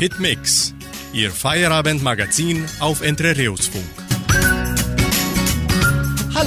Hitmix, Ihr Feierabendmagazin auf Entrerios-Funk.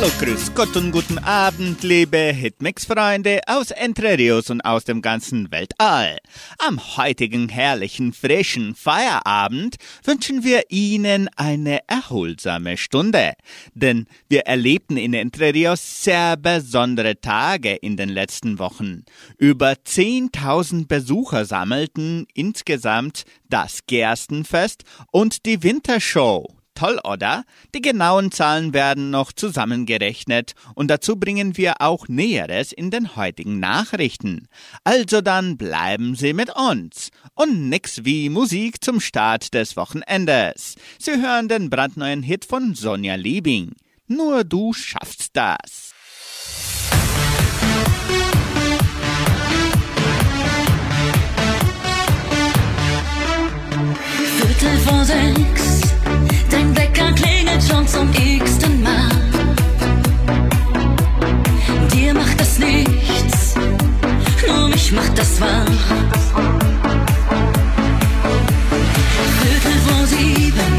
Hallo, grüß Gott und guten Abend, liebe Hitmix-Freunde aus Entre Rios und aus dem ganzen Weltall. Am heutigen herrlichen, frischen Feierabend wünschen wir Ihnen eine erholsame Stunde. Denn wir erlebten in Entre Rios sehr besondere Tage in den letzten Wochen. Über 10.000 Besucher sammelten insgesamt das Gerstenfest und die Wintershow. Toll, oder? Die genauen Zahlen werden noch zusammengerechnet und dazu bringen wir auch Näheres in den heutigen Nachrichten. Also dann bleiben Sie mit uns. Und nix wie Musik zum Start des Wochenendes. Sie hören den brandneuen Hit von Sonja Liebing. Nur du schaffst das. Viertel vor sechs, dein Wecker klingelt schon zum x-ten Mal. Dir macht das nichts, nur mich macht das wahr. Viertel vor sieben,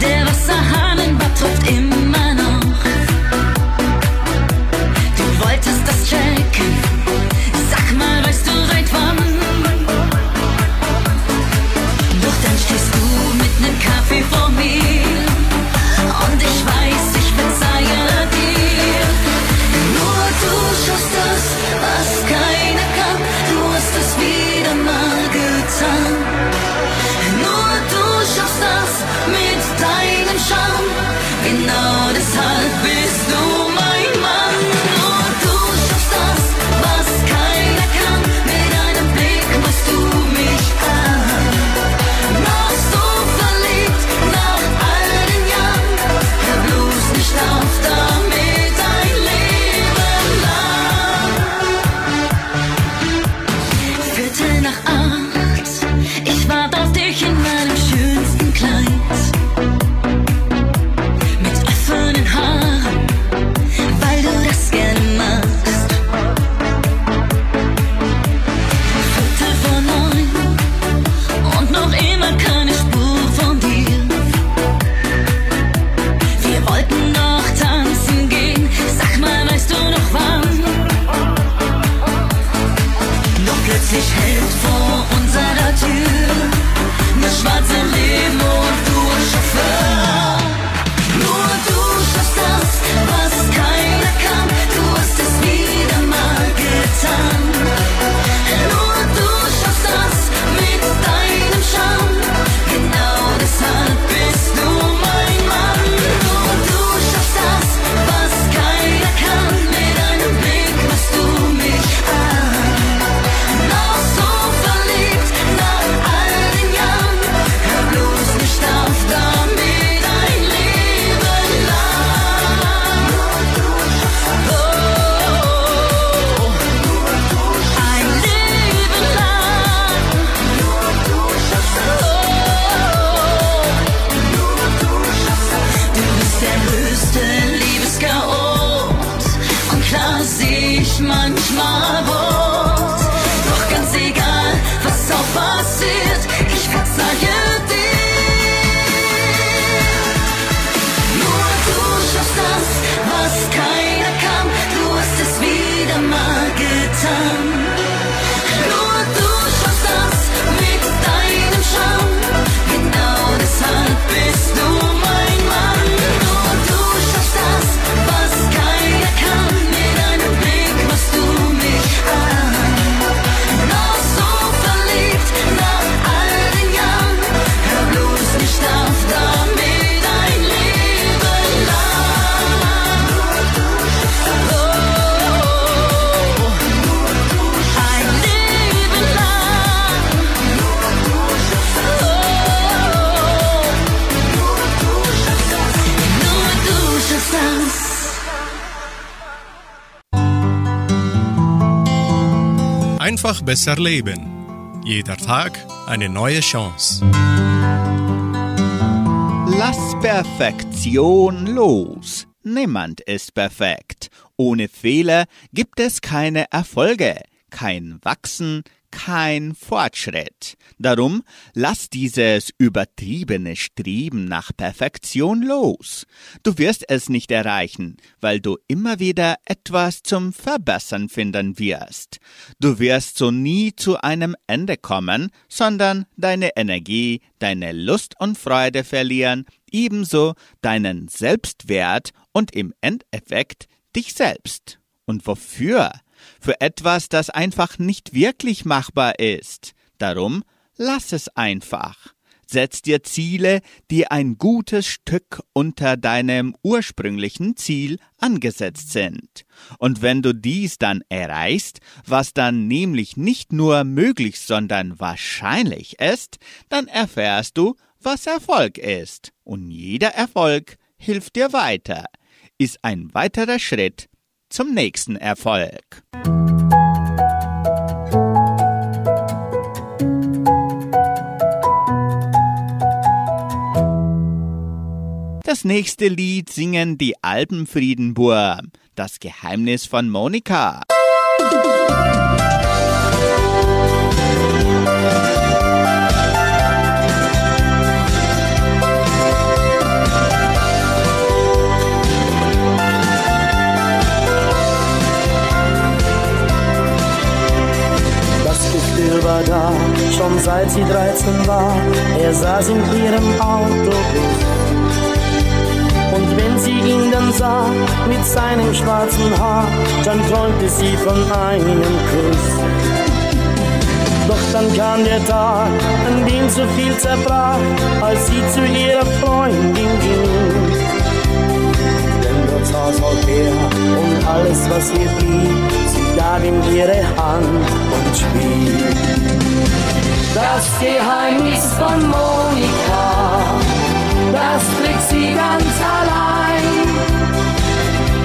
der Wasserhahn im Bad tropft immer Einfach besser leben. Jeder Tag eine neue Chance. Lass Perfektion los. Niemand ist perfekt. Ohne Fehler gibt es keine Erfolge, kein Wachsen, kein Fortschritt. Darum lass dieses übertriebene Streben nach Perfektion los. Du wirst es nicht erreichen, weil du immer wieder etwas zum Verbessern finden wirst. Du wirst so nie zu einem Ende kommen, sondern deine Energie, deine Lust und Freude verlieren, ebenso deinen Selbstwert und im Endeffekt dich selbst. Und wofür? Für etwas, das einfach nicht wirklich machbar ist. Darum lass es einfach. Setz dir Ziele, die ein gutes Stück unter deinem ursprünglichen Ziel angesetzt sind. Und wenn du dies dann erreichst, was dann nämlich nicht nur möglich, sondern wahrscheinlich ist, dann erfährst du, was Erfolg ist. Und jeder Erfolg hilft dir weiter, ist ein weiterer Schritt zum nächsten Erfolg. Nächste Lied singen die Alpenfriedenburg, das Geheimnis von Monika. war da, schon seit sie 13 war. Er saß in ihrem Autobus. Sah, mit seinem schwarzen Haar, dann träumte sie von einem Kuss. Doch dann kam der Tag, an dem so viel zerbrach, als sie zu ihrer Freundin ging. Denn dort saß auch er und alles, was ihr blieb, sie gab ihm ihre Hand und schwieg. Das Geheimnis von Monika, das trägt sie ganz allein.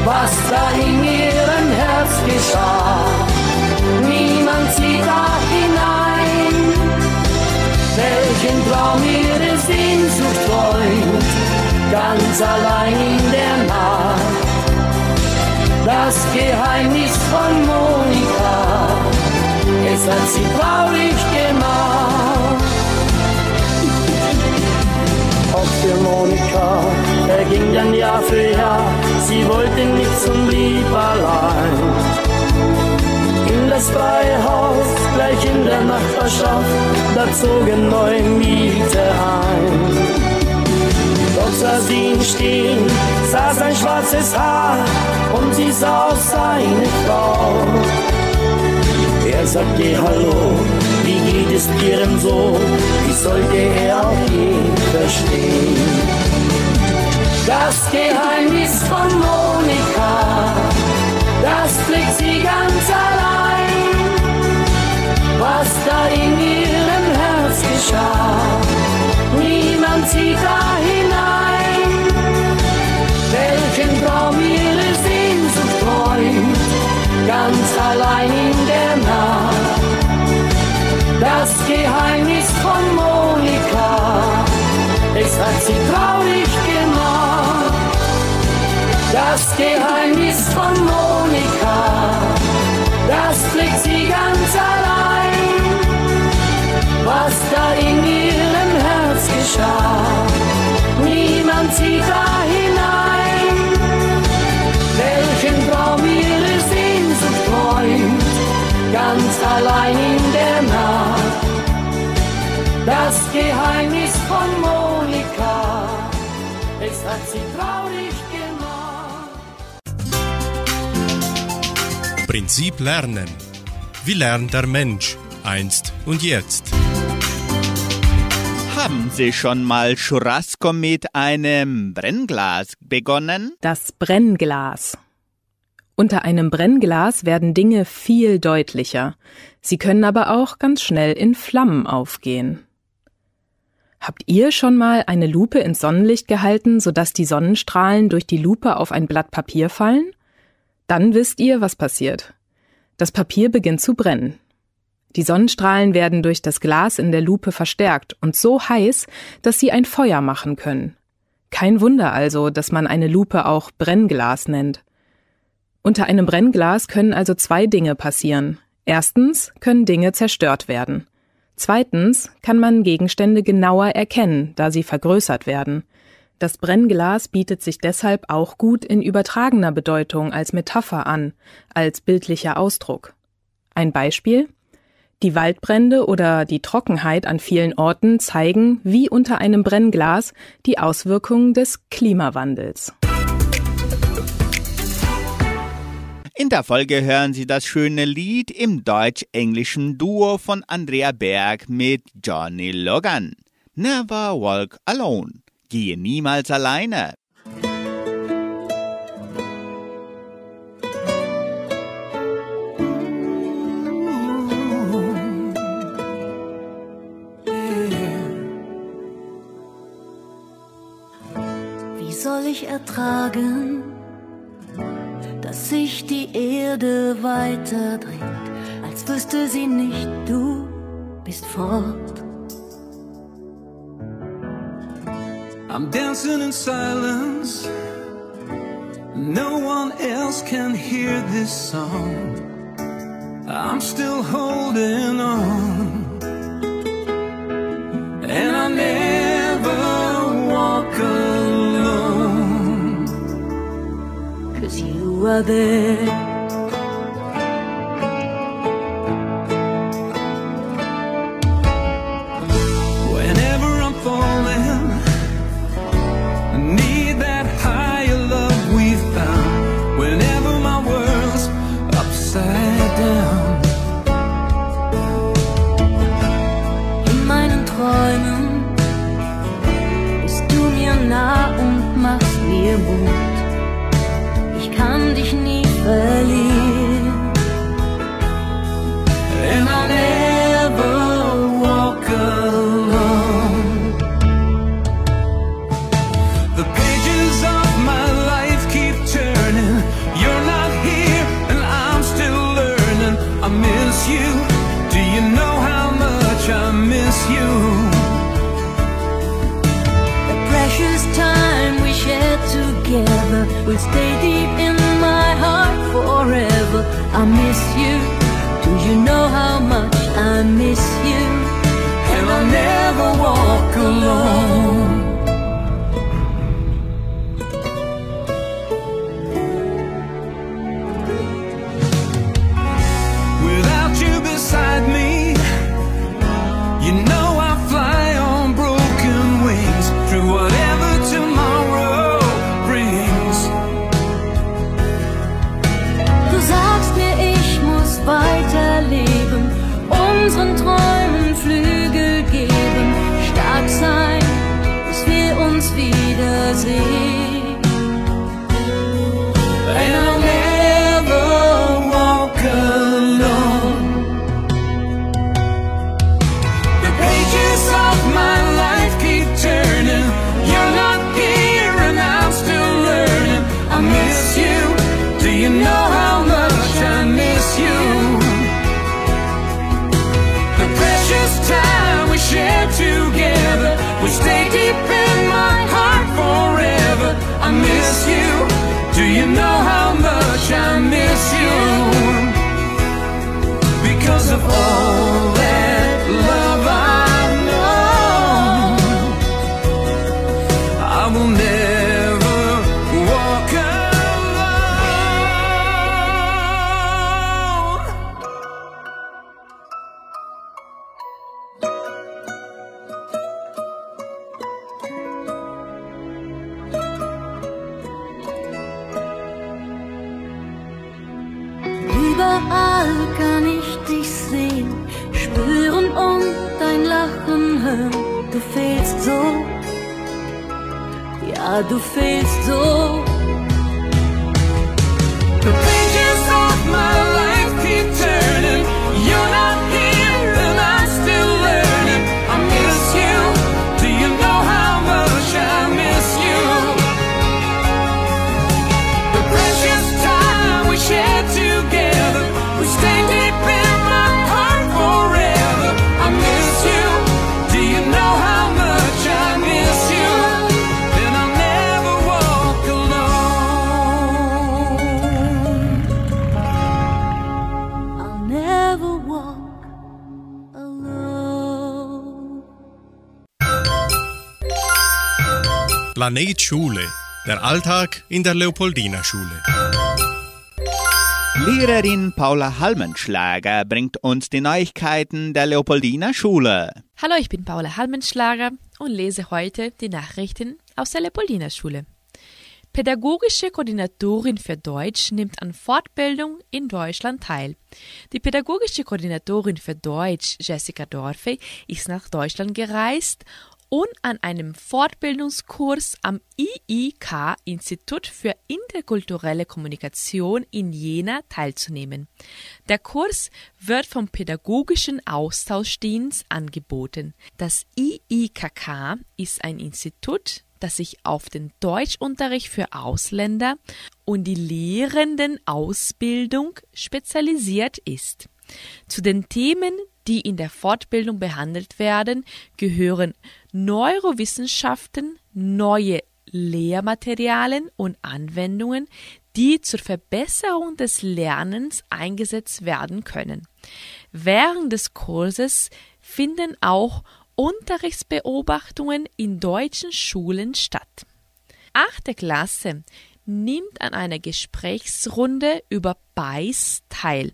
Was da in ihrem Herz geschah, niemand sieht da hinein. Welchen Traum ihre Sehnsucht träumt, ganz allein in der Nacht. Das Geheimnis von Monika, es hat sie traurig gemacht. Auch für Monika verging dann Jahr für Jahr, sie wollte nicht zum Lieb allein. In das freie Haus, gleich in der Nachbarschaft, da zogen neue Mieter ein. Doch sah sie ihn stehen, sah sein schwarzes Haar und sie sah auch seine Frau. Er sagte Hallo, wie geht es dir denn so? Wie sollte er auch je verstehen? Das Geheimnis von Monika, das trägt sie ganz allein. Was da in ihrem Herz geschah, niemand sieht da hinein. Welchen Traum ihre Sehnsucht träumt, ganz allein in der Nacht. Das Geheimnis von Monika, es hat sie traurig gemacht. Das Geheimnis von Monika, das trägt sie ganz allein. Was da in ihrem Herz geschah, niemand sieht da hinein. Welchen Traum ihre Sehnsucht träumt, ganz allein in der Nacht. Das Geheimnis von Monika, es hat sie traurig Prinzip Lernen. Wie lernt der Mensch einst und jetzt? Haben Sie schon mal Churrasco mit einem Brennglas begonnen? Das Brennglas. Unter einem Brennglas werden Dinge viel deutlicher. Sie können aber auch ganz schnell in Flammen aufgehen. Habt ihr schon mal eine Lupe ins Sonnenlicht gehalten, sodass die Sonnenstrahlen durch die Lupe auf ein Blatt Papier fallen? Dann wisst ihr, was passiert. Das Papier beginnt zu brennen. Die Sonnenstrahlen werden durch das Glas in der Lupe verstärkt und so heiß, dass sie ein Feuer machen können. Kein Wunder also, dass man eine Lupe auch Brennglas nennt. Unter einem Brennglas können also zwei Dinge passieren. Erstens können Dinge zerstört werden. Zweitens kann man Gegenstände genauer erkennen, da sie vergrößert werden. Das Brennglas bietet sich deshalb auch gut in übertragener Bedeutung als Metapher an, als bildlicher Ausdruck. Ein Beispiel? Die Waldbrände oder die Trockenheit an vielen Orten zeigen, wie unter einem Brennglas, die Auswirkungen des Klimawandels. In der Folge hören Sie das schöne Lied im deutsch-englischen Duo von Andrea Berg mit Johnny Logan. Never Walk Alone. Gehe niemals alleine. Wie soll ich ertragen, dass sich die Erde weiter dreht, als wüsste sie nicht, du bist fort. I'm dancing in silence. No one else can hear this song. I'm still holding on. And I never walk alone. Cause you are there. Planet Schule. Der Alltag in der Leopoldina Schule. Lehrerin Paula Halmenschlager bringt uns die Neuigkeiten der Leopoldina Schule. Hallo, ich bin Paula Halmenschlager und lese heute die Nachrichten aus der Leopoldina Schule. Pädagogische Koordinatorin für Deutsch nimmt an Fortbildung in Deutschland teil. Die pädagogische Koordinatorin für Deutsch, Jessica Dorfe, ist nach Deutschland gereist und an einem Fortbildungskurs am IIK Institut für interkulturelle Kommunikation in Jena teilzunehmen. Der Kurs wird vom Pädagogischen Austauschdienst angeboten. Das IIKK ist ein Institut, das sich auf den Deutschunterricht für Ausländer und die Lehrendenausbildung spezialisiert ist. Zu den Themen, die in der Fortbildung behandelt werden, gehören Neurowissenschaften, neue Lehrmaterialien und Anwendungen, die zur Verbesserung des Lernens eingesetzt werden können. Während des Kurses finden auch Unterrichtsbeobachtungen in deutschen Schulen statt. Achte Klasse nimmt an einer Gesprächsrunde über BeiS teil.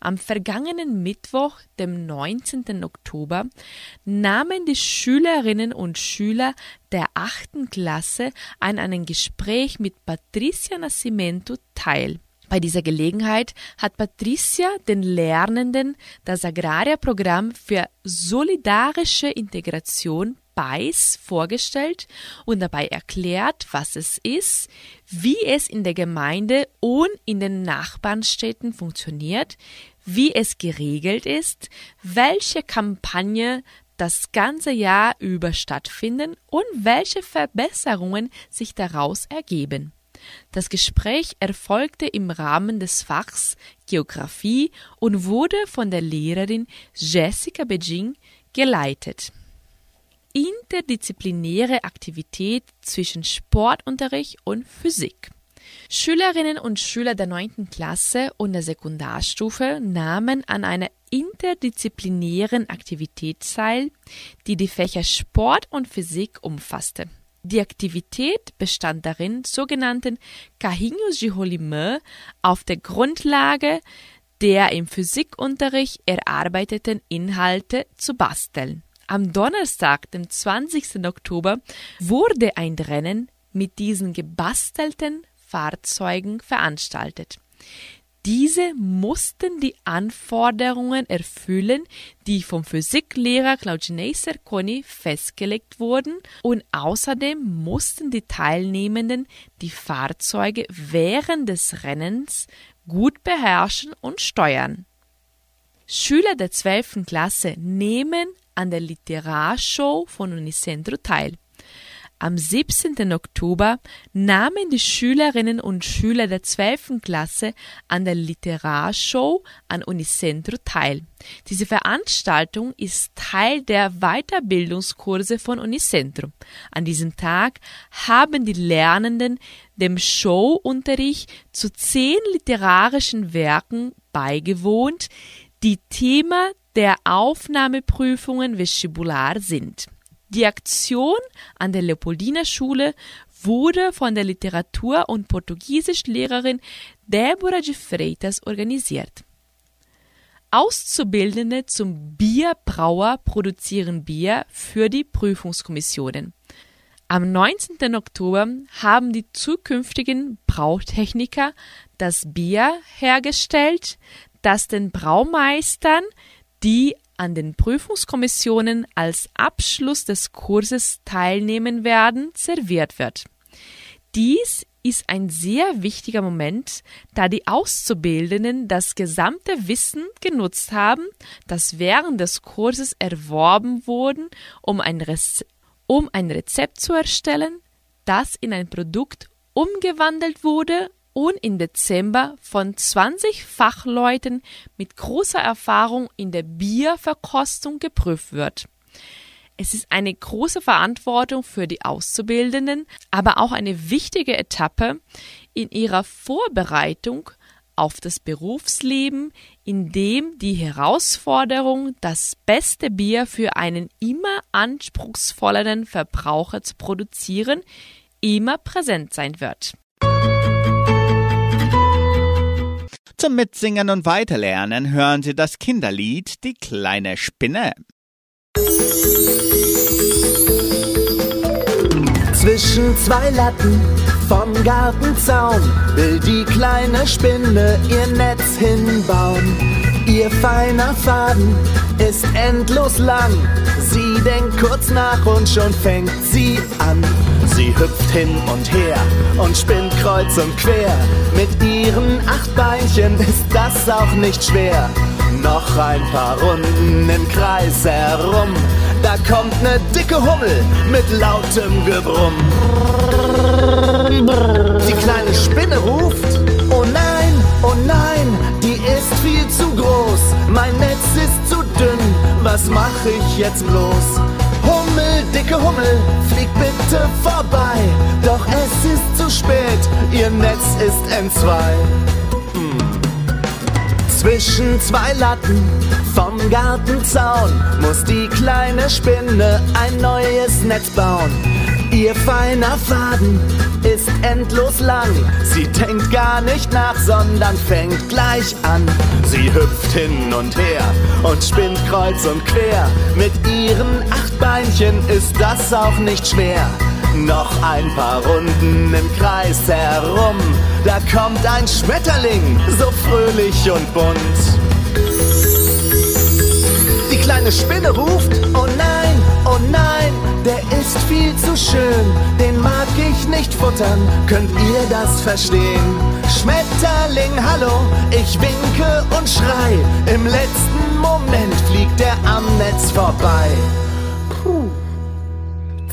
Am vergangenen Mittwoch, dem 19. Oktober, nahmen die Schülerinnen und Schüler der achten Klasse an einem Gespräch mit Patricia Nascimento teil. Bei dieser Gelegenheit hat Patricia den Lernenden das Agraria-Programm für solidarische Integration BEIS vorgestellt und dabei erklärt, was es ist, wie es in der Gemeinde und in den Nachbarnstädten funktioniert, wie es geregelt ist, welche Kampagne das ganze Jahr über stattfinden und welche Verbesserungen sich daraus ergeben. Das Gespräch erfolgte im Rahmen des Fachs Geographie und wurde von der Lehrerin Jessica Beijing geleitet. Interdisziplinäre Aktivität zwischen Sportunterricht und Physik. Schülerinnen und Schüler der 9. Klasse und der Sekundarstufe nahmen an einer interdisziplinären Aktivität teil, die die Fächer Sport und Physik umfasste. Die Aktivität bestand darin, sogenannten Rolimã auf der Grundlage der im Physikunterricht erarbeiteten Inhalte zu basteln. Am Donnerstag, dem 20. Oktober, wurde ein Rennen mit diesen gebastelten Fahrzeugen veranstaltet. Diese mussten die Anforderungen erfüllen, die vom Physiklehrer Claudinei Serconi festgelegt wurden und außerdem mussten die Teilnehmenden die Fahrzeuge während des Rennens gut beherrschen und steuern. Schüler der 12. Klasse nehmen an der Literarshow von Unicentro teil. Am 17. Oktober nahmen die Schülerinnen und Schüler der 12. Klasse an der Literarshow an Unicentro teil. Diese Veranstaltung ist Teil der Weiterbildungskurse von Unicentro. An diesem Tag haben die Lernenden dem Showunterricht zu zehn literarischen Werken beigewohnt, die Thema der Aufnahmeprüfungen vestibular sind. Die Aktion an der Leopoldiner Schule wurde von der Literatur- und Portugiesischlehrerin Deborah de Freitas organisiert. Auszubildende zum Bierbrauer produzieren Bier für die Prüfungskommissionen. Am 19. Oktober haben die zukünftigen Brautechniker das Bier hergestellt, das den Braumeistern, die an den Prüfungskommissionen als Abschluss des Kurses teilnehmen werden, serviert wird. Dies ist ein sehr wichtiger Moment, da die Auszubildenden das gesamte Wissen genutzt haben, das während des Kurses erworben wurde, um ein, um ein Rezept zu erstellen, das in ein Produkt umgewandelt wurde und im Dezember von 20 Fachleuten mit großer Erfahrung in der Bierverkostung geprüft wird. Es ist eine große Verantwortung für die Auszubildenden, aber auch eine wichtige Etappe in ihrer Vorbereitung auf das Berufsleben, in dem die Herausforderung, das beste Bier für einen immer anspruchsvolleren Verbraucher zu produzieren, immer präsent sein wird. Zum Mitsingen und Weiterlernen hören Sie das Kinderlied Die kleine Spinne. Zwischen zwei Latten vom Gartenzaun will die kleine Spinne ihr Netz hinbauen. Ihr feiner Faden ist endlos lang. Sie denkt kurz nach und schon fängt sie an. Sie hüpft hin und her und spinnt kreuz und quer. Mit ihren acht Beinchen ist das auch nicht schwer. Noch ein paar Runden im Kreis herum. Da kommt ne dicke Hummel mit lautem Gebrumm. Die kleine Spinne ruft, oh nein, oh nein, groß. Mein Netz ist zu dünn, was mach ich jetzt bloß? Hummel, dicke Hummel, flieg bitte vorbei. Doch es ist zu spät, ihr Netz ist entzwei. Zwischen zwei Latten vom Gartenzaun muss die kleine Spinne ein neues Netz bauen. Ihr feiner Faden ist endlos lang. Sie denkt gar nicht nach, sondern fängt gleich an. Sie hüpft hin und her und spinnt kreuz und quer. Mit ihren acht Beinchen ist das auch nicht schwer. Noch ein paar Runden im Kreis herum. Da kommt ein Schmetterling, so fröhlich und bunt. Die kleine Spinne ruft, oh nein, oh nein, der ist viel zu schön, den mag ich nicht futtern, könnt ihr das verstehen? Schmetterling, hallo, ich winke und schrei, im letzten Moment fliegt er am Netz vorbei. Puh.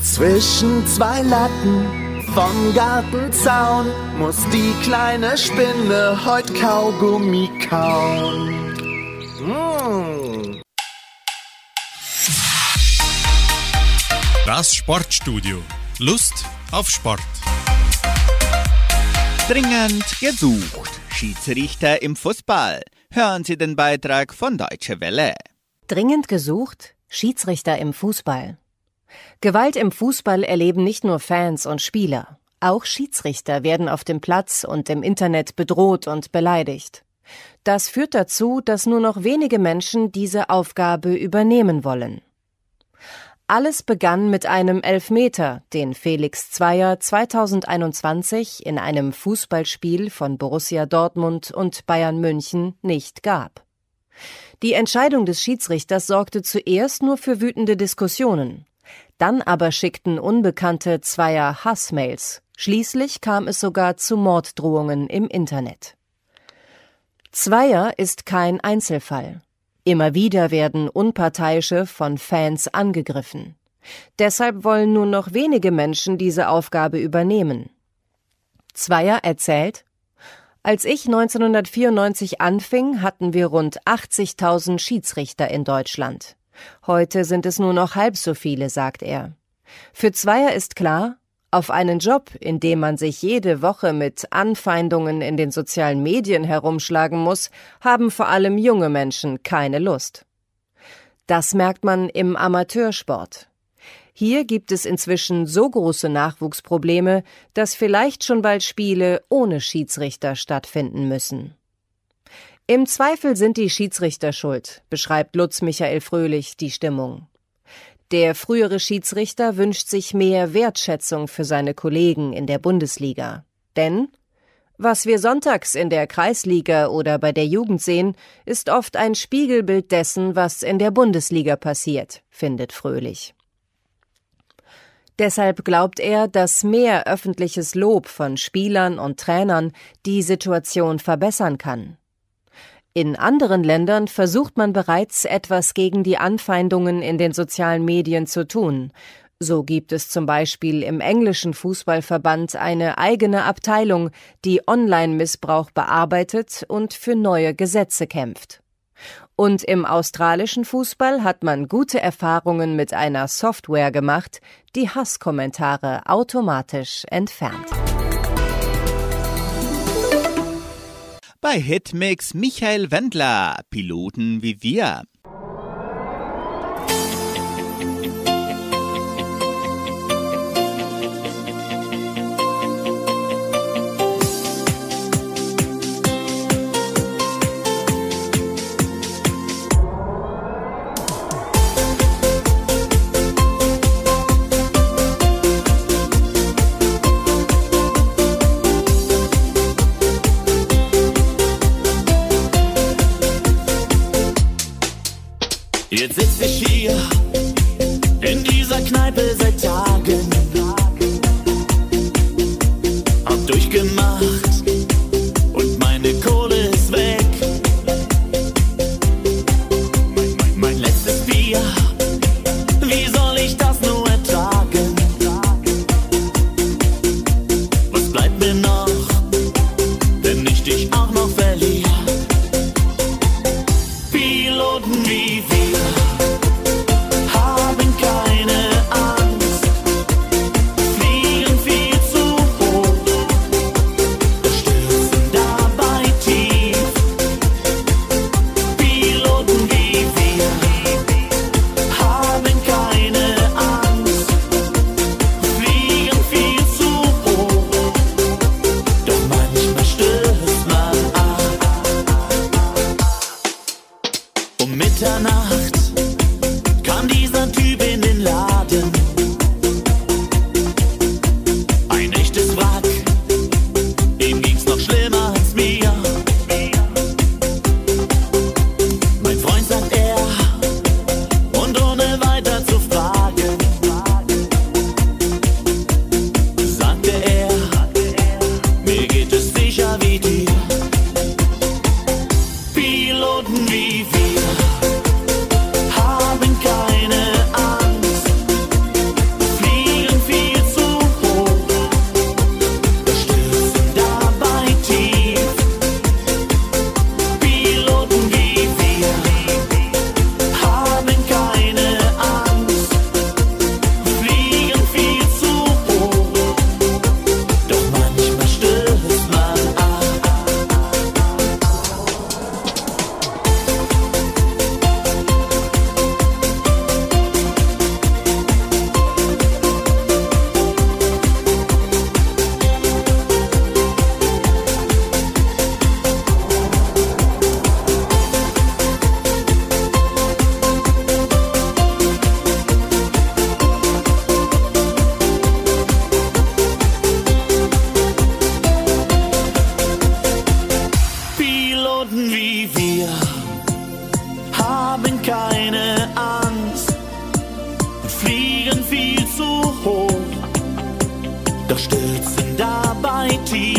Zwischen zwei Latten vom Gartenzaun muss die kleine Spinne heut Kaugummi kauen. Mm. Das Sportstudio. Lust auf Sport. Dringend gesucht. Schiedsrichter im Fußball. Hören Sie den Beitrag von Deutsche Welle. Dringend gesucht Schiedsrichter im Fußball. Gewalt im Fußball erleben nicht nur Fans und Spieler. Auch Schiedsrichter werden auf dem Platz und im Internet bedroht und beleidigt. Das führt dazu, dass nur noch wenige Menschen diese Aufgabe übernehmen wollen. Alles begann mit einem Elfmeter, den Felix Zweier 2021 in einem Fußballspiel von Borussia Dortmund und Bayern München nicht gab. Die Entscheidung des Schiedsrichters sorgte zuerst nur für wütende Diskussionen. Dann aber schickten Unbekannte Zweier Hassmails. Schließlich kam es sogar zu Morddrohungen im Internet. Zweier ist kein Einzelfall. Immer wieder werden Unparteiische von Fans angegriffen. Deshalb wollen nur noch wenige Menschen diese Aufgabe übernehmen. Zweier erzählt, als ich 1994 anfing, hatten wir rund 80.000 Schiedsrichter in Deutschland. Heute sind es nur noch halb so viele, sagt er. Für Zweier ist klar, auf einen Job, in dem man sich jede Woche mit Anfeindungen in den sozialen Medien herumschlagen muss, haben vor allem junge Menschen keine Lust. Das merkt man im Amateursport. Hier gibt es inzwischen so große Nachwuchsprobleme, dass vielleicht schon bald Spiele ohne Schiedsrichter stattfinden müssen. Im Zweifel sind die Schiedsrichter schuld, beschreibt Lutz Michael Fröhlich die Stimmung. Der frühere Schiedsrichter wünscht sich mehr Wertschätzung für seine Kollegen in der Bundesliga. Denn was wir sonntags in der Kreisliga oder bei der Jugend sehen, ist oft ein Spiegelbild dessen, was in der Bundesliga passiert, findet Fröhlich. Deshalb glaubt er, dass mehr öffentliches Lob von Spielern und Trainern die Situation verbessern kann. In anderen Ländern versucht man bereits etwas gegen die Anfeindungen in den sozialen Medien zu tun. So gibt es zum Beispiel im englischen Fußballverband eine eigene Abteilung, die Online-Missbrauch bearbeitet und für neue Gesetze kämpft. Und im australischen Fußball hat man gute Erfahrungen mit einer Software gemacht, die Hasskommentare automatisch entfernt. Bei Hitmix Michael Wendler, Piloten wie wir. Jetzt sitz ich hier dabei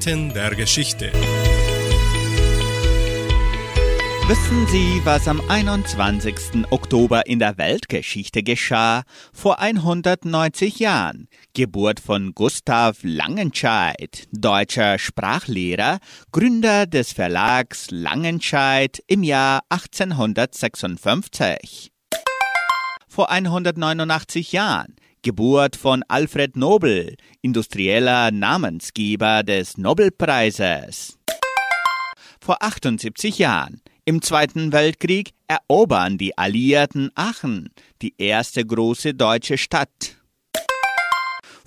Eckdaten der Geschichte. Wissen Sie, was am 21. Oktober in der Weltgeschichte geschah? Vor 190 Jahren. Geburt von Gustav Langenscheidt, deutscher Sprachlehrer, Gründer des Verlags Langenscheidt im Jahr 1856. Vor 189 Jahren. Geburt von Alfred Nobel, industrieller Namensgeber des Nobelpreises. Vor 78 Jahren. Im Zweiten Weltkrieg erobern die Alliierten Aachen, die erste große deutsche Stadt.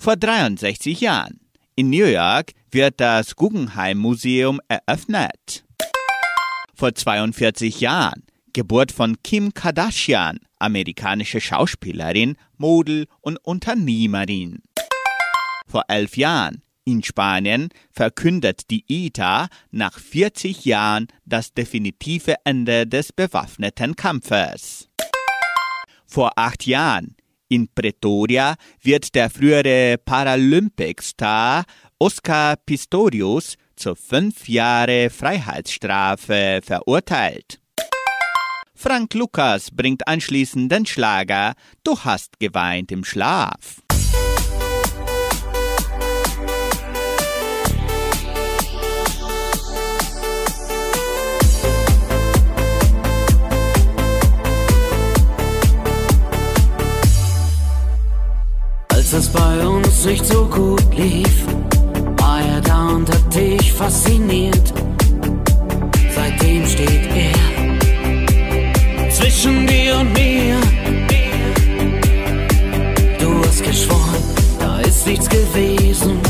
Vor 63 Jahren. In New York wird das Guggenheim Museum eröffnet. Vor 42 Jahren. Geburt von Kim Kardashian, amerikanische Schauspielerin, Model und Unternehmerin. Vor elf Jahren. In Spanien verkündet die ITA nach 40 Jahren das definitive Ende des bewaffneten Kampfes. Vor acht Jahren in Pretoria wird der frühere Paralympic-Star Oscar Pistorius zu fünf Jahre Freiheitsstrafe verurteilt. Frank Lukas bringt anschließend den Schlager Du hast geweint im Schlaf. Als es bei uns nicht so gut lief, war er da und hat dich fasziniert. Seitdem steht er zwischen dir und mir. Du hast geschworen, da ist nichts gewesen,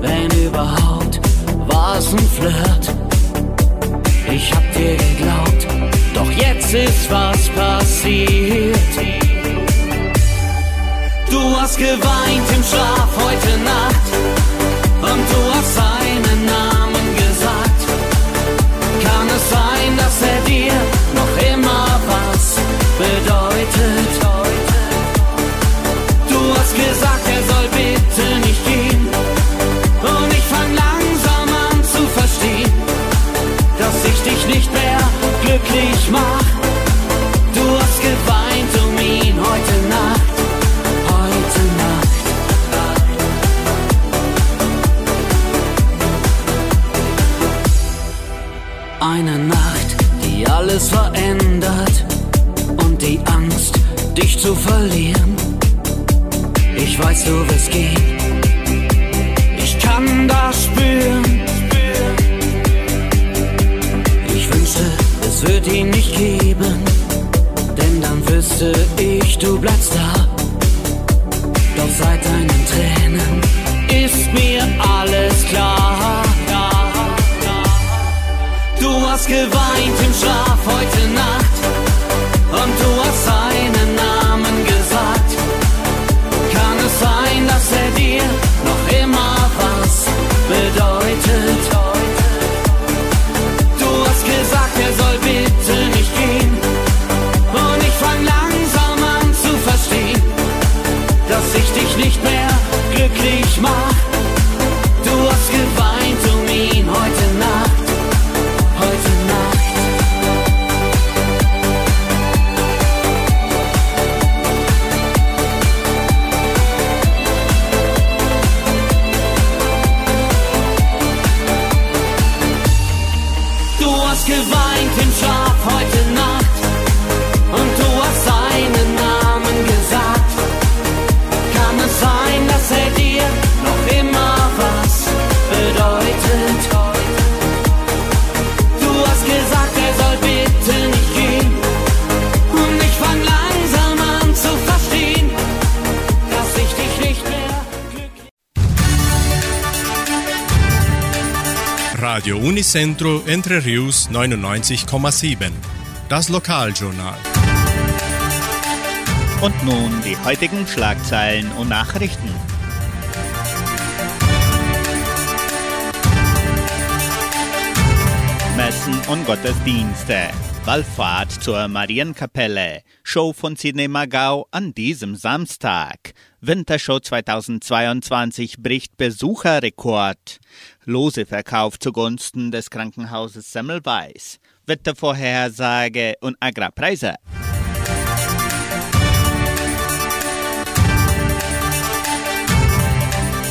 wenn überhaupt, war es ein Flirt. Ich hab dir geglaubt, doch jetzt ist was passiert. Du hast geweint im Schlaf heute Nacht glücklich mach. Du hast geweint um ihn heute Nacht, heute Nacht. Eine Nacht, die alles verändert und die Angst, dich zu verlieren. Ich weiß, du wirst gehen. Ich kann das spüren. Es wird ihn nicht geben, denn dann wüsste ich, du bleibst da. Doch seit deinen Tränen ist mir alles klar. Du hast geweint im Schlaf heute Nacht glücklich mach. Radio Unicentro Entre Rius 99,7. Das Lokaljournal. Und nun die heutigen Schlagzeilen und Nachrichten. Messen und Gottesdienste. Wallfahrt zur Marienkapelle. Show von Sidney Magau an diesem Samstag. Wintershow 2022 bricht Besucherrekord. Loseverkauf zugunsten des Krankenhauses Semmelweis. Wettervorhersage und Agrarpreise.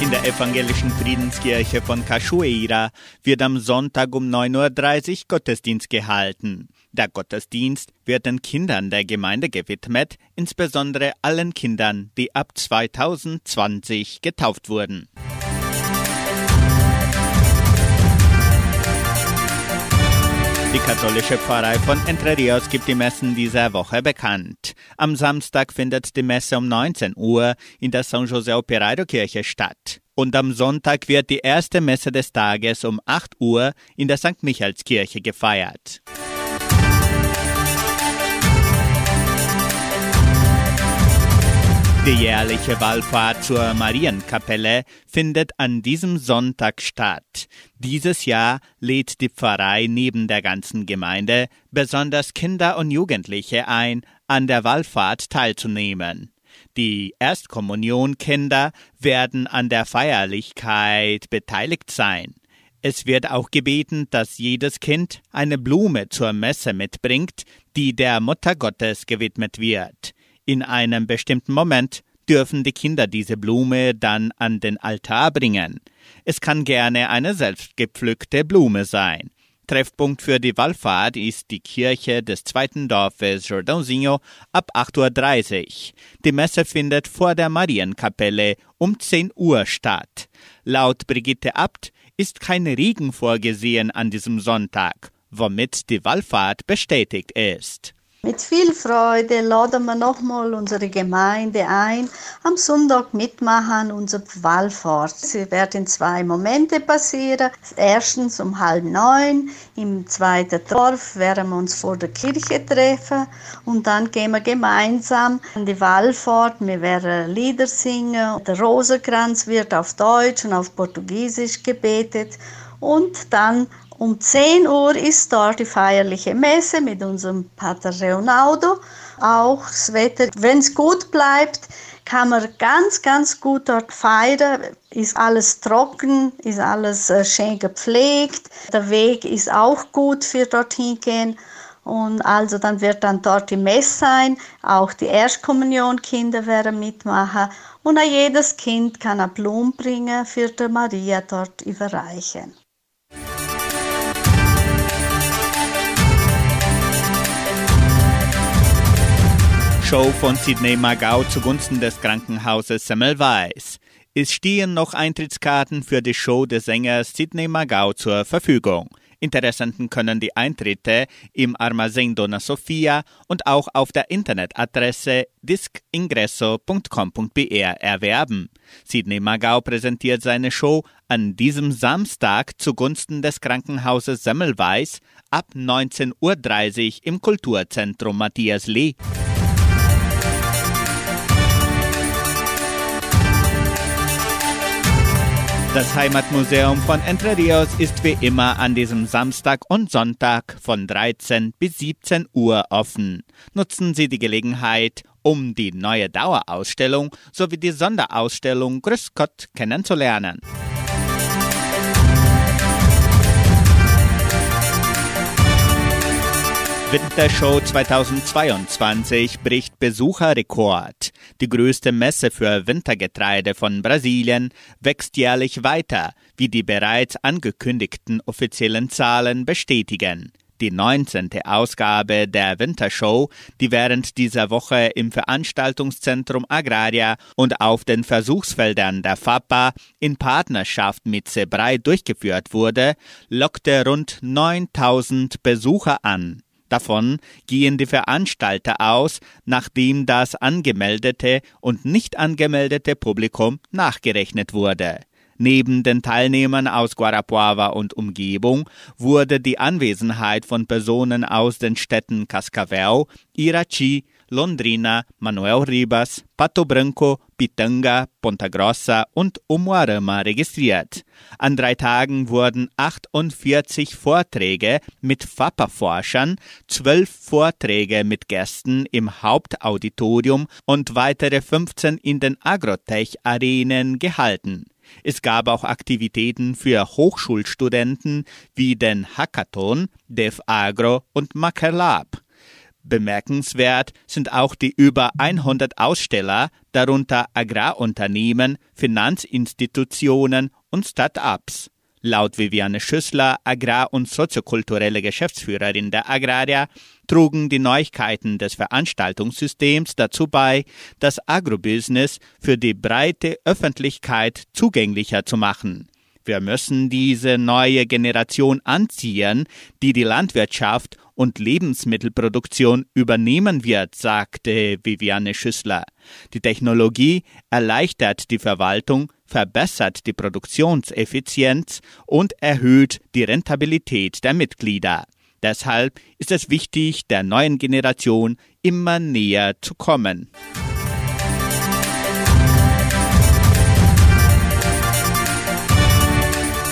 In der evangelischen Friedenskirche von Cachoeira wird am Sonntag um 9.30 Uhr Gottesdienst gehalten. Der Gottesdienst wird den Kindern der Gemeinde gewidmet, insbesondere allen Kindern, die ab 2020 getauft wurden. Die katholische Pfarrei von Entre Rios gibt die Messen dieser Woche bekannt. Am Samstag findet die Messe um 19 Uhr in der San José Operario Kirche statt. Und am Sonntag wird die erste Messe des Tages um 8 Uhr in der St. Michaelskirche gefeiert. Die jährliche Wallfahrt zur Marienkapelle findet an diesem Sonntag statt. Dieses Jahr lädt die Pfarrei neben der ganzen Gemeinde besonders Kinder und Jugendliche ein, an der Wallfahrt teilzunehmen. Die Erstkommunionkinder werden an der Feierlichkeit beteiligt sein. Es wird auch gebeten, dass jedes Kind eine Blume zur Messe mitbringt, die der Mutter Gottes gewidmet wird. In einem bestimmten Moment dürfen die Kinder diese Blume dann an den Altar bringen. Es kann gerne eine selbstgepflückte Blume sein. Treffpunkt für die Wallfahrt ist die Kirche des zweiten Dorfes Jordãozinho ab 8.30 Uhr. Die Messe findet vor der Marienkapelle um 10 Uhr statt. Laut Brigitte Abt ist kein Regen vorgesehen an diesem Sonntag, womit die Wallfahrt bestätigt ist. Mit viel Freude laden wir nochmal unsere Gemeinde ein, am Sonntag mitmachen unser Wallfahrt. Sie wird in zwei Momente passieren. Erstens um halb neun im zweiten Dorf werden wir uns vor der Kirche treffen und dann gehen wir gemeinsam an die Wallfahrt. Wir werden Lieder singen. Der Rosenkranz wird auf Deutsch und auf Portugiesisch gebetet und dann um 10 Uhr ist dort die feierliche Messe mit unserem Pater Leonardo. Auch das Wetter, wenn es gut bleibt, kann man ganz, ganz gut dort feiern. Ist alles trocken, ist alles äh, schön gepflegt. Der Weg ist auch gut für dorthin gehen. Und also dann wird dann dort die Messe sein. Auch die Erstkommunionkinder werden mitmachen. Und auch jedes Kind kann eine Blume bringen für die Maria dort überreichen. Show von Sidney Magau zugunsten des Krankenhauses Semmelweis. Es stehen noch Eintrittskarten für die Show des Sängers Sidney Magau zur Verfügung. Interessenten können die Eintritte im Armazém Dona Sofia und auch auf der Internetadresse discingresso.com.br erwerben. Sidney Magau präsentiert seine Show an diesem Samstag zugunsten des Krankenhauses Semmelweis ab 19.30 Uhr im Kulturzentrum Matthias Lee. Das Heimatmuseum von Entre Rios ist wie immer an diesem Samstag und Sonntag von 13 bis 17 Uhr offen. Nutzen Sie die Gelegenheit, um die neue Dauerausstellung sowie die Sonderausstellung Grüß Gott kennenzulernen. Wintershow 2022 bricht Besucherrekord. Die größte Messe für Wintergetreide von Brasilien wächst jährlich weiter, wie die bereits angekündigten offiziellen Zahlen bestätigen. Die 19. Ausgabe der Wintershow, die während dieser Woche im Veranstaltungszentrum Agraria und auf den Versuchsfeldern der FAPA in Partnerschaft mit Sebrei durchgeführt wurde, lockte rund 9000 Besucher an. Davon gehen die Veranstalter aus, nachdem das angemeldete und nicht angemeldete Publikum nachgerechnet wurde. Neben den Teilnehmern aus Guarapuava und Umgebung wurde die Anwesenheit von Personen aus den Städten Cascavel, Irachi, Londrina, Manuel Ribas, Pato Branco, Pitanga, Ponta Grossa und Umuarama registriert. An drei Tagen wurden 48 Vorträge mit FAPA-Forschern, zwölf Vorträge mit Gästen im Hauptauditorium und weitere 15 in den Agrotech-Arenen gehalten. Es gab auch Aktivitäten für Hochschulstudenten wie den Hackathon, Dev Agro und Makerlab. Bemerkenswert sind auch die über 100 Aussteller, darunter Agrarunternehmen, Finanzinstitutionen und Start-ups. Laut Viviane Schüssler, Agrar- und soziokulturelle Geschäftsführerin der Agraria, trugen die Neuigkeiten des Veranstaltungssystems dazu bei, das Agrobusiness für die breite Öffentlichkeit zugänglicher zu machen. Wir müssen diese neue Generation anziehen, die die Landwirtschaft und Lebensmittelproduktion übernehmen wird, sagte Viviane Schüssler. Die Technologie erleichtert die Verwaltung, verbessert die Produktionseffizienz und erhöht die Rentabilität der Mitglieder. Deshalb ist es wichtig, der neuen Generation immer näher zu kommen.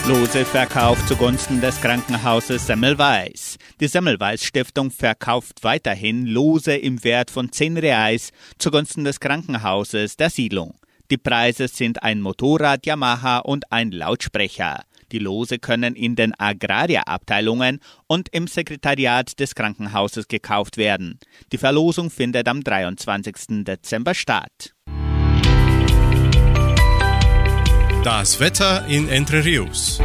Lose-Verkauf zugunsten des Krankenhauses Semmelweis. Die Semmelweis Stiftung verkauft weiterhin Lose im Wert von 10 Reais zugunsten des Krankenhauses der Siedlung. Die Preise sind ein Motorrad Yamaha und ein Lautsprecher. Die Lose können in den Agraria-Abteilungen und im Sekretariat des Krankenhauses gekauft werden. Die Verlosung findet am 23. Dezember statt. Das Wetter in Entre Rios.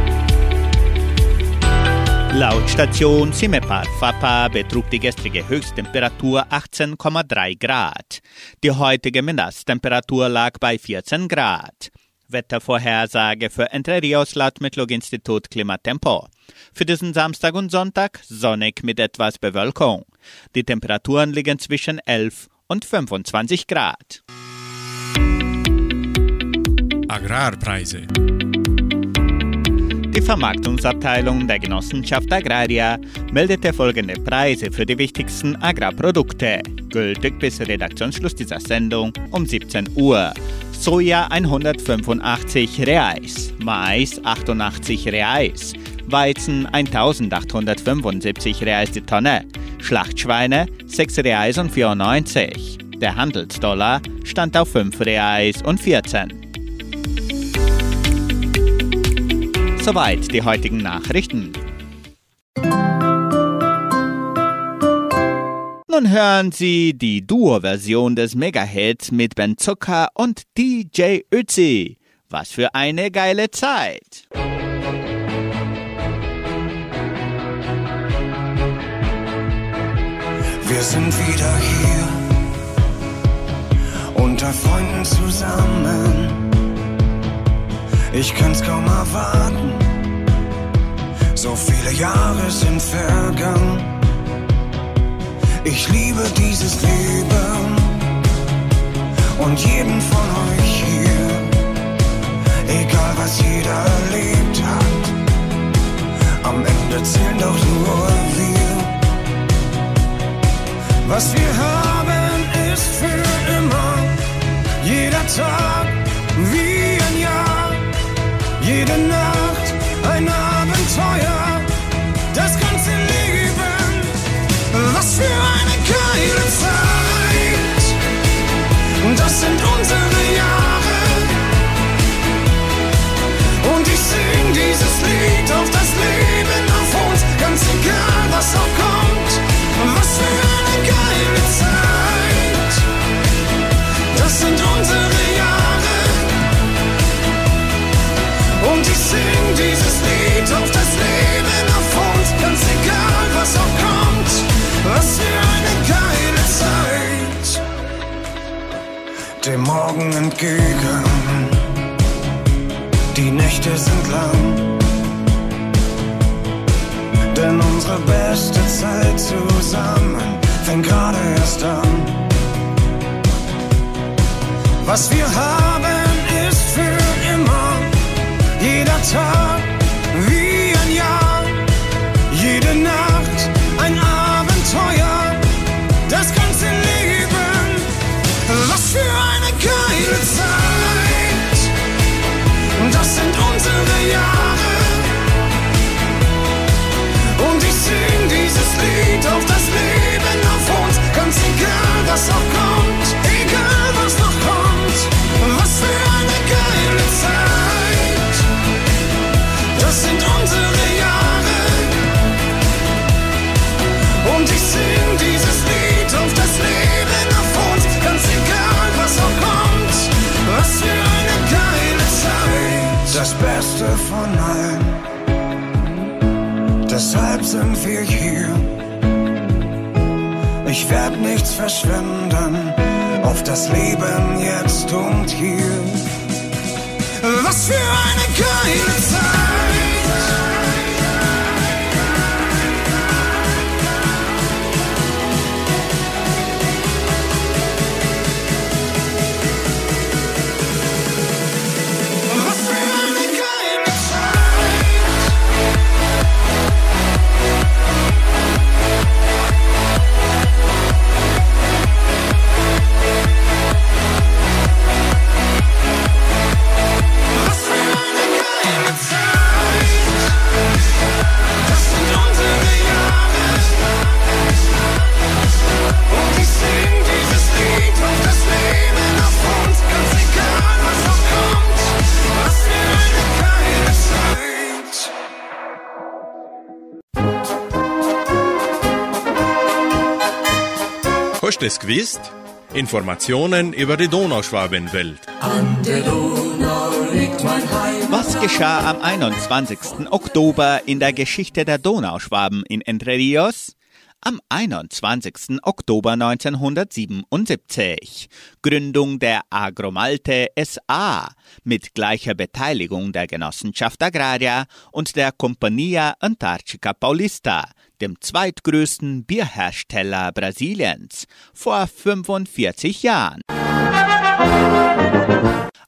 Laut Station Simepar Fapa betrug die gestrige Höchsttemperatur 18,3 Grad. Die heutige Mindesttemperatur lag bei 14 Grad. Wettervorhersage für Entre Rios laut Metlog-Institut Klimatempo. Für diesen Samstag und Sonntag sonnig mit etwas Bewölkung. Die Temperaturen liegen zwischen 11 und 25 Grad. Agrarpreise. Die Vermarktungsabteilung der Genossenschaft Agraria meldete folgende Preise für die wichtigsten Agrarprodukte, gültig bis Redaktionsschluss dieser Sendung um 17 Uhr. Soja 185 Reais, Mais 88 Reais, Weizen 1875 Reais die Tonne, Schlachtschweine 6 Reais und 94. Der Handelsdollar stand auf 5 Reais und 14. Soweit die heutigen Nachrichten. Nun hören Sie die Duo-Version des Mega-Hits mit Ben Zucker und DJ Ötzi. Was für eine geile Zeit! Wir sind wieder hier, unter Freunden zusammen. Ich kann's kaum erwarten, so viele Jahre sind vergangen. Ich liebe dieses Leben und jeden von euch hier, egal was jeder erlebt hat. Am Ende zählen doch nur wir. Was wir haben ist für immer. Jeder Tag. Jede Nacht ein sing dieses Lied auf das Leben auf uns. Ganz egal, was auch kommt. Was für eine geile Zeit. Dem Morgen entgegen. Die Nächte sind lang. Denn unsere beste Zeit zusammen fängt gerade erst an. Was wir haben Jeder sind wir hier. Ich werd nichts verschwenden auf das Leben jetzt und hier. Was für eine geile Zeit! Hast du es gewusst? Informationen über die Donauschwabenwelt. Was geschah am 21. Oktober in der Geschichte der Donauschwaben in Entre Rios? Am 21. Oktober 1977. Gründung der Agromalte SA mit gleicher Beteiligung der Genossenschaft Agraria und der Compagnia Antarctica Paulista, dem zweitgrößten Bierhersteller Brasiliens, vor 45 Jahren.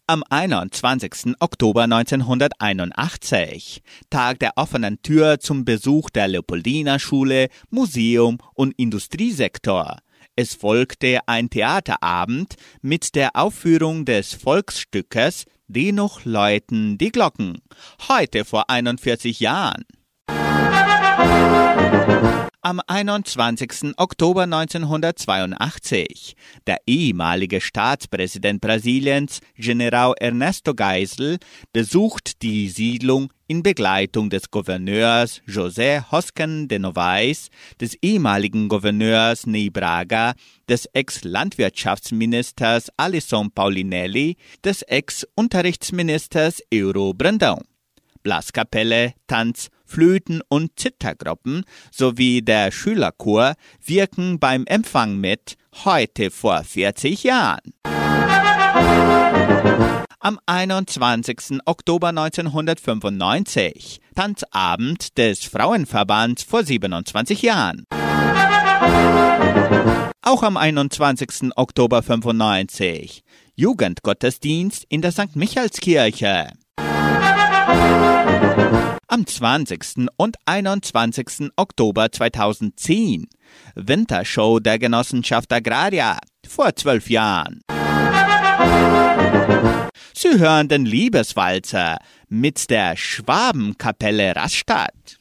Am 21. Oktober 1981, Tag der offenen Tür zum Besuch der Leopoldina Schule, Museum und Industriesektor. Es folgte ein Theaterabend mit der Aufführung des Volksstückes Dennoch läuten die Glocken, heute vor 41 Jahren. Am 21. Oktober 1982. Der ehemalige Staatspräsident Brasiliens, General Ernesto Geisel, besucht die Siedlung in Begleitung des Gouverneurs José Hosken de Novaes, des ehemaligen Gouverneurs Ney Braga, des Ex-Landwirtschaftsministers Alisson Paulinelli, des Ex-Unterrichtsministers Euro Brandão. Blaskapelle, Tanz, Flöten und Zittergruppen sowie der Schülerchor wirken beim Empfang mit, heute vor 40 Jahren. Am 21. Oktober 1995, Tanzabend des Frauenverbands vor 27 Jahren. Auch am 21. Oktober 95, Jugendgottesdienst in der St. Michaelskirche. Am 20. und 21. Oktober 2010 Wintershow der Genossenschaft Agraria vor zwölf Jahren. Sie hören den Liebeswalzer mit der Schwabenkapelle Rastatt.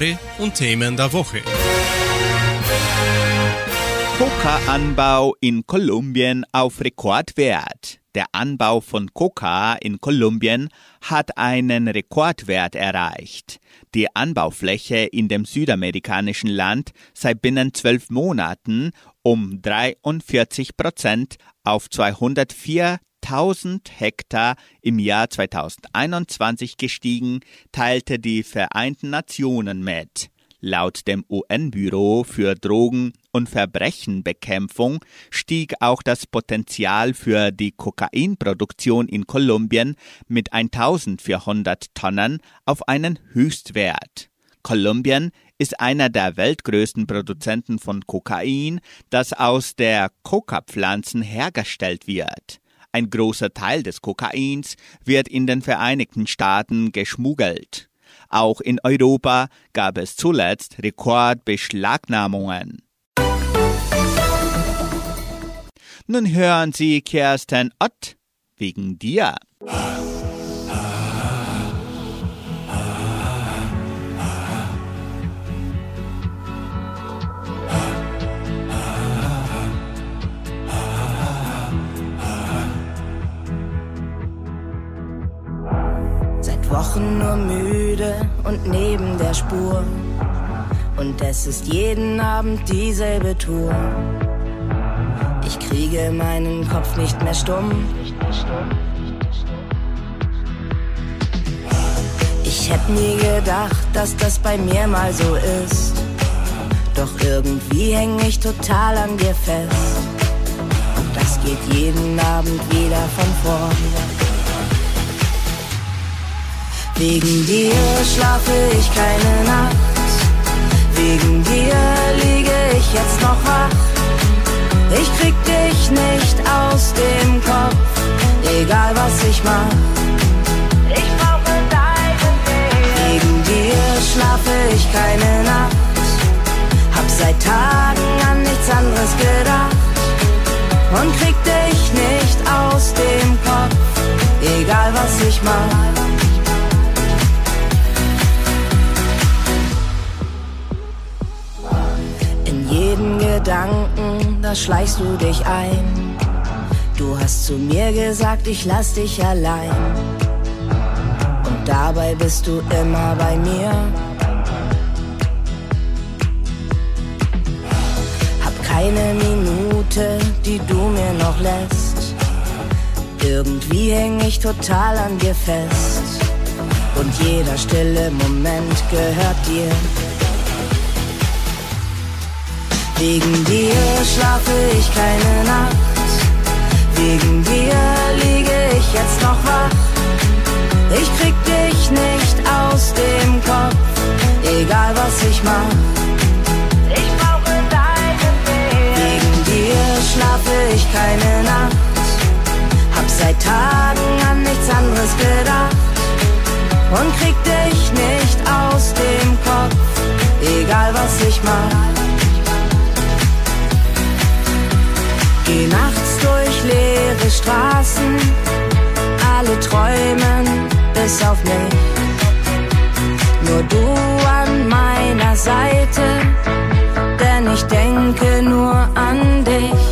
Kommentare und Themen der Woche. Coca-Anbau in Kolumbien auf Rekordwert. Der Anbau von Coca in Kolumbien hat einen Rekordwert erreicht. Die Anbaufläche in dem südamerikanischen Land sei binnen zwölf Monaten um 43 Prozent auf 204.000 Hektar im Jahr 2021 gestiegen, teilte die Vereinten Nationen mit. Laut dem UN-Büro für Drogen- und Verbrechenbekämpfung stieg auch das Potenzial für die Kokainproduktion in Kolumbien mit 1400 Tonnen auf einen Höchstwert. Kolumbien ist einer der weltgrößten Produzenten von Kokain, das aus der Coca-Pflanzen hergestellt wird. Ein großer Teil des Kokains wird in den Vereinigten Staaten geschmuggelt. Auch in Europa gab es zuletzt Rekordbeschlagnahmungen. Nun hören Sie Kirsten Ott wegen dir. Wochen nur müde und neben der Spur. Und es ist jeden Abend dieselbe Tour. Ich kriege meinen Kopf nicht mehr stumm. Ich hätte nie gedacht, dass das bei mir mal so ist. Doch irgendwie häng ich total an dir fest. Und das geht jeden Abend wieder von vorn. Wegen dir schlafe ich keine Nacht. Wegen dir liege ich jetzt noch wach. Ich krieg dich nicht aus dem Kopf, egal was ich mach. Ich brauche deine Nähe. Wegen dir schlafe ich keine Nacht. Hab seit Tagen an nichts anderes gedacht. Und krieg dich nicht aus dem Kopf, egal was ich mach. Jeden Gedanken, da schleichst du dich ein. Du hast zu mir gesagt, ich lass dich allein. Und dabei bist du immer bei mir. Hab keine Minute, die du mir noch lässt. Irgendwie häng ich total an dir fest. Und jeder stille Moment gehört dir. Wegen dir schlafe ich keine Nacht. Wegen dir liege ich jetzt noch wach. Ich krieg dich nicht aus dem Kopf, egal was ich mach. Ich brauche deine Nähe. Wegen dir schlafe ich keine Nacht. Hab seit Tagen an nichts anderes gedacht. Und krieg dich nicht aus dem Kopf, egal was ich mach. Leere Straßen, alle träumen bis auf mich. Nur du an meiner Seite, denn ich denke nur an dich.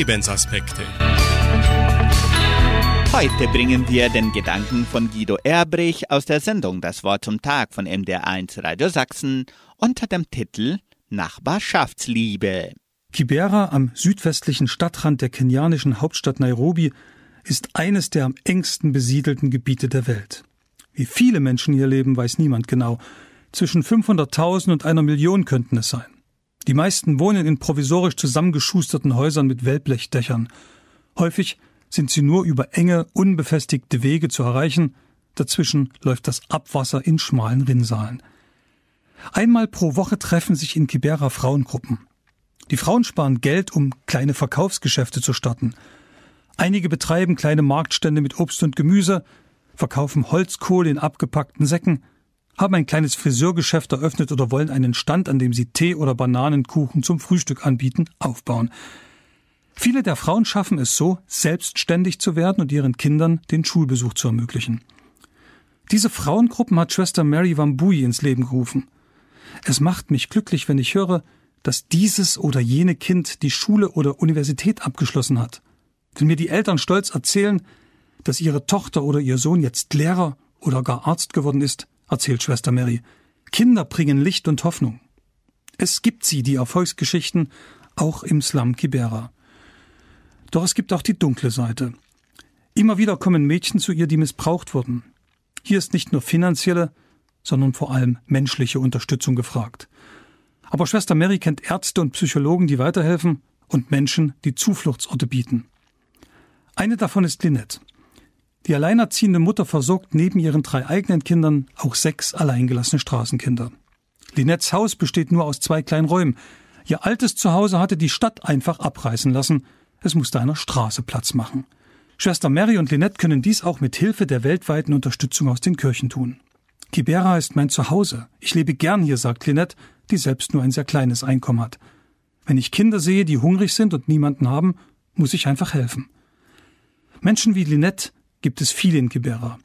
Lebensaspekte. Heute bringen wir den Gedanken von Guido Erbrich aus der Sendung Das Wort zum Tag von MDR1 Radio Sachsen unter dem Titel Nachbarschaftsliebe. Kibera am südwestlichen Stadtrand der kenianischen Hauptstadt Nairobi ist eines der am engsten besiedelten Gebiete der Welt. Wie viele Menschen hier leben, weiß niemand genau. Zwischen 500.000 und einer Million könnten es sein. Die meisten wohnen in provisorisch zusammengeschusterten Häusern mit Wellblechdächern. Häufig sind sie nur über enge, unbefestigte Wege zu erreichen, dazwischen läuft das Abwasser in schmalen Rinnsalen. Einmal pro Woche treffen sich in Kibera Frauengruppen. Die Frauen sparen Geld, um kleine Verkaufsgeschäfte zu starten. Einige betreiben kleine Marktstände mit Obst und Gemüse, verkaufen Holzkohle in abgepackten Säcken, haben ein kleines Friseurgeschäft eröffnet oder wollen einen Stand, an dem sie Tee oder Bananenkuchen zum Frühstück anbieten, aufbauen. Viele der Frauen schaffen es so, selbstständig zu werden und ihren Kindern den Schulbesuch zu ermöglichen. Diese Frauengruppen hat Schwester Mary Wambui ins Leben gerufen. Es macht mich glücklich, wenn ich höre, dass dieses oder jene Kind die Schule oder Universität abgeschlossen hat. Wenn mir die Eltern stolz erzählen, dass ihre Tochter oder ihr Sohn jetzt Lehrer oder gar Arzt geworden ist, erzählt Schwester Mary. Kinder bringen Licht und Hoffnung. Es gibt sie, die Erfolgsgeschichten, auch im Slum Kibera. Doch es gibt auch die dunkle Seite. Immer wieder kommen Mädchen zu ihr, die missbraucht wurden. Hier ist nicht nur finanzielle, sondern vor allem menschliche Unterstützung gefragt. Aber Schwester Mary kennt Ärzte und Psychologen, die weiterhelfen und Menschen, die Zufluchtsorte bieten. Eine davon ist Lynette. Die alleinerziehende Mutter versorgt neben ihren drei eigenen Kindern auch sechs alleingelassene Straßenkinder. Linettes Haus besteht nur aus zwei kleinen Räumen. Ihr altes Zuhause hatte die Stadt einfach abreißen lassen. Es musste einer Straße Platz machen. Schwester Mary und Lynette können dies auch mit Hilfe der weltweiten Unterstützung aus den Kirchen tun. Kibera ist mein Zuhause. Ich lebe gern hier, sagt Lynette, die selbst nur ein sehr kleines Einkommen hat. Wenn ich Kinder sehe, die hungrig sind und niemanden haben, muss ich einfach helfen. Menschen wie Lynette gibt es viele in Kibera.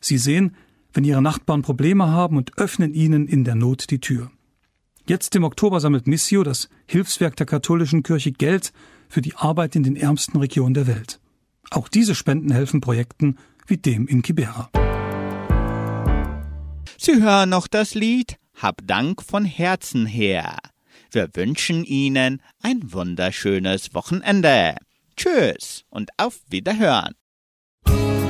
Sie sehen, wenn ihre Nachbarn Probleme haben und öffnen ihnen in der Not die Tür. Jetzt im Oktober sammelt Missio, das Hilfswerk der katholischen Kirche, Geld für die Arbeit in den ärmsten Regionen der Welt. Auch diese Spenden helfen Projekten wie dem in Kibera. Sie hören noch das Lied Hab Dank von Herzen her. Wir wünschen Ihnen ein wunderschönes Wochenende. Tschüss und auf Wiederhören. Thank you.